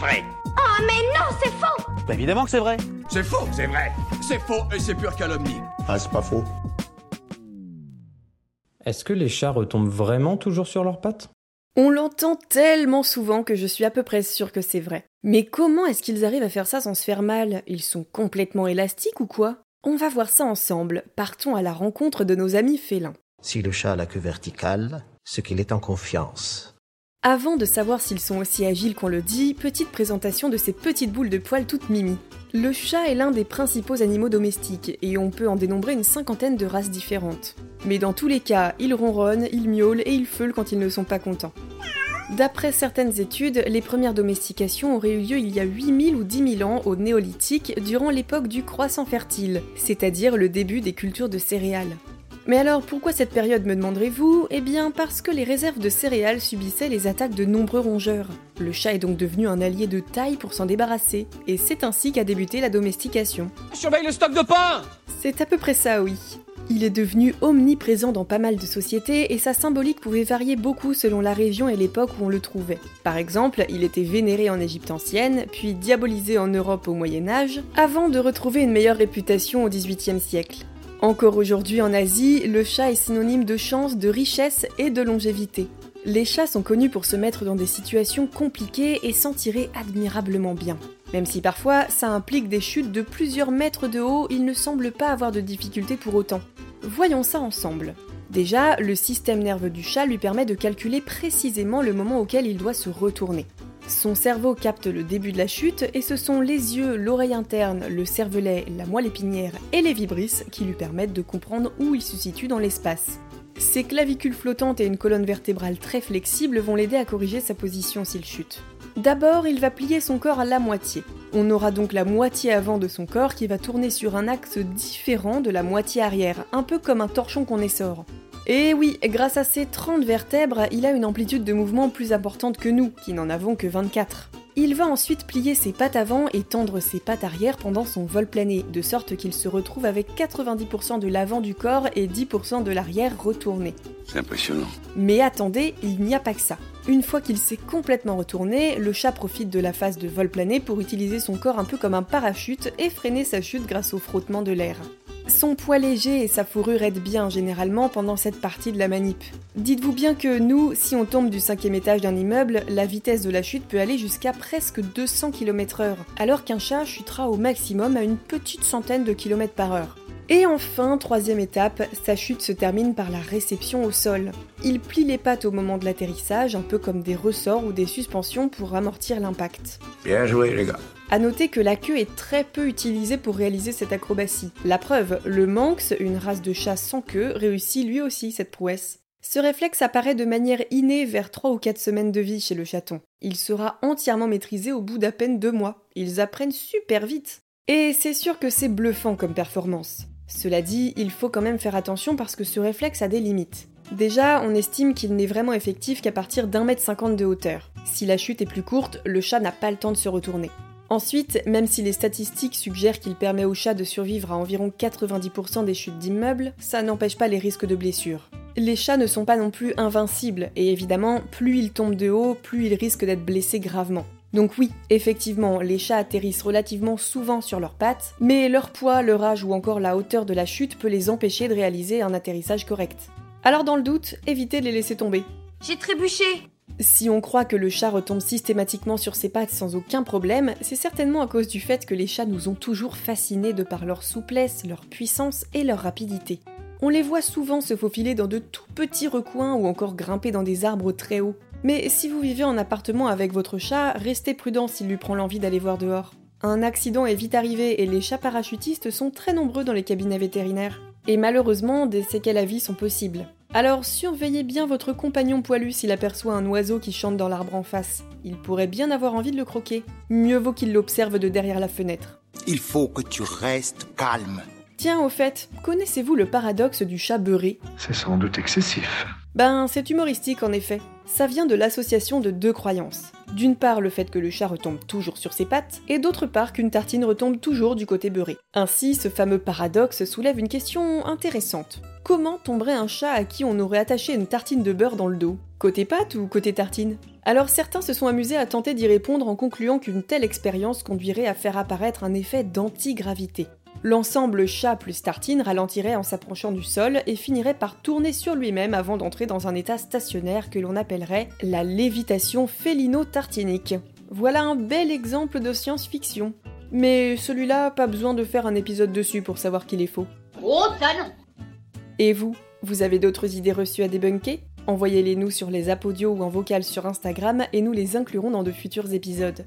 vrai. Oh mais non, c'est faux Bah évidemment que c'est vrai. C'est faux, c'est vrai. C'est faux et c'est pure calomnie. Ah, c'est pas faux. Est-ce que les chats retombent vraiment toujours sur leurs pattes? On l'entend tellement souvent que je suis à peu près sûre que c'est vrai. Mais comment est-ce qu'ils arrivent à faire ça sans se faire mal? Ils sont complètement élastiques ou quoi? On va voir ça ensemble. Partons à la rencontre de nos amis félins. Si le chat a la queue verticale, c'est qu'il est en confiance. Avant de savoir s'ils sont aussi agiles qu'on le dit, petite présentation de ces petites boules de poils toutes mimi. Le chat est l'un des principaux animaux domestiques et on peut en dénombrer une cinquantaine de races différentes. Mais dans tous les cas, ils ronronnent, ils miaulent et ils feulent quand ils ne sont pas contents. D'après certaines études, les premières domestications auraient eu lieu il y a 8000 ou 10 000 ans au néolithique durant l'époque du croissant fertile, c'est-à-dire le début des cultures de céréales. Mais alors pourquoi cette période me demanderez-vous? Eh bien parce que les réserves de céréales subissaient les attaques de nombreux rongeurs. Le chat est donc devenu un allié de taille pour s'en débarrasser, et c'est ainsi qu'a débuté la domestication. Surveille le stock de pain C'est à peu près ça, oui. Il est devenu omniprésent dans pas mal de sociétés et sa symbolique pouvait varier beaucoup selon la région et l'époque où on le trouvait. Par exemple, il était vénéré en Égypte ancienne, puis diabolisé en Europe au Moyen Âge, avant de retrouver une meilleure réputation au XVIIIe siècle. Encore aujourd'hui en Asie, le chat est synonyme de chance, de richesse et de longévité. Les chats sont connus pour se mettre dans des situations compliquées et s'en tirer admirablement bien. Même si parfois ça implique des chutes de plusieurs mètres de haut, ils ne semblent pas avoir de difficultés pour autant. Voyons ça ensemble. Déjà, le système nerveux du chat lui permet de calculer précisément le moment auquel il doit se retourner. Son cerveau capte le début de la chute et ce sont les yeux, l'oreille interne, le cervelet, la moelle épinière et les vibrisses qui lui permettent de comprendre où il se situe dans l'espace. Ses clavicules flottantes et une colonne vertébrale très flexible vont l'aider à corriger sa position s'il chute. D'abord, il va plier son corps à la moitié. On aura donc la moitié avant de son corps qui va tourner sur un axe différent de la moitié arrière, un peu comme un torchon qu'on essore. Et oui, grâce à ses 30 vertèbres, il a une amplitude de mouvement plus importante que nous, qui n'en avons que 24. Il va ensuite plier ses pattes avant et tendre ses pattes arrière pendant son vol plané, de sorte qu'il se retrouve avec 90% de l'avant du corps et 10% de l'arrière retourné. C'est impressionnant. Mais attendez, il n'y a pas que ça. Une fois qu'il s'est complètement retourné, le chat profite de la phase de vol plané pour utiliser son corps un peu comme un parachute et freiner sa chute grâce au frottement de l'air. Son poids léger et sa fourrure aident bien généralement pendant cette partie de la manip. Dites-vous bien que nous, si on tombe du cinquième étage d'un immeuble, la vitesse de la chute peut aller jusqu'à presque 200 km/h, alors qu'un chat chutera au maximum à une petite centaine de km par. Et enfin, troisième étape, sa chute se termine par la réception au sol. Il plie les pattes au moment de l'atterrissage, un peu comme des ressorts ou des suspensions pour amortir l'impact. Bien joué, les gars. A noter que la queue est très peu utilisée pour réaliser cette acrobatie. La preuve, le Manx, une race de chat sans queue, réussit lui aussi cette prouesse. Ce réflexe apparaît de manière innée vers 3 ou 4 semaines de vie chez le chaton. Il sera entièrement maîtrisé au bout d'à peine 2 mois. Ils apprennent super vite. Et c'est sûr que c'est bluffant comme performance. Cela dit, il faut quand même faire attention parce que ce réflexe a des limites. Déjà, on estime qu'il n'est vraiment effectif qu'à partir d'un mètre cinquante de hauteur. Si la chute est plus courte, le chat n'a pas le temps de se retourner. Ensuite, même si les statistiques suggèrent qu'il permet au chat de survivre à environ 90% des chutes d'immeubles, ça n'empêche pas les risques de blessures. Les chats ne sont pas non plus invincibles, et évidemment, plus ils tombent de haut, plus ils risquent d'être blessés gravement. Donc oui, effectivement, les chats atterrissent relativement souvent sur leurs pattes, mais leur poids, leur âge ou encore la hauteur de la chute peut les empêcher de réaliser un atterrissage correct. Alors dans le doute, évitez de les laisser tomber. J'ai trébuché Si on croit que le chat retombe systématiquement sur ses pattes sans aucun problème, c'est certainement à cause du fait que les chats nous ont toujours fascinés de par leur souplesse, leur puissance et leur rapidité. On les voit souvent se faufiler dans de tout petits recoins ou encore grimper dans des arbres très hauts. Mais si vous vivez en appartement avec votre chat, restez prudent s'il lui prend l'envie d'aller voir dehors. Un accident est vite arrivé et les chats parachutistes sont très nombreux dans les cabinets vétérinaires. Et malheureusement, des séquelles à vie sont possibles. Alors surveillez bien votre compagnon poilu s'il aperçoit un oiseau qui chante dans l'arbre en face. Il pourrait bien avoir envie de le croquer. Mieux vaut qu'il l'observe de derrière la fenêtre. Il faut que tu restes calme. Tiens, au fait, connaissez-vous le paradoxe du chat beurré? C'est sans doute excessif. Ben, c'est humoristique en effet. Ça vient de l'association de deux croyances. D'une part, le fait que le chat retombe toujours sur ses pattes, et d'autre part qu'une tartine retombe toujours du côté beurré. Ainsi, ce fameux paradoxe soulève une question intéressante. Comment tomberait un chat à qui on aurait attaché une tartine de beurre dans le dos? Côté pâte ou côté tartine? Alors certains se sont amusés à tenter d'y répondre en concluant qu'une telle expérience conduirait à faire apparaître un effet d'antigravité. L'ensemble chat plus tartine ralentirait en s'approchant du sol et finirait par tourner sur lui-même avant d'entrer dans un état stationnaire que l'on appellerait la lévitation félino-tartinique. Voilà un bel exemple de science-fiction. Mais celui-là, pas besoin de faire un épisode dessus pour savoir qu'il est faux. Oh, ça non Et vous Vous avez d'autres idées reçues à débunker? Envoyez-les nous sur les apodios ou en vocal sur Instagram et nous les inclurons dans de futurs épisodes.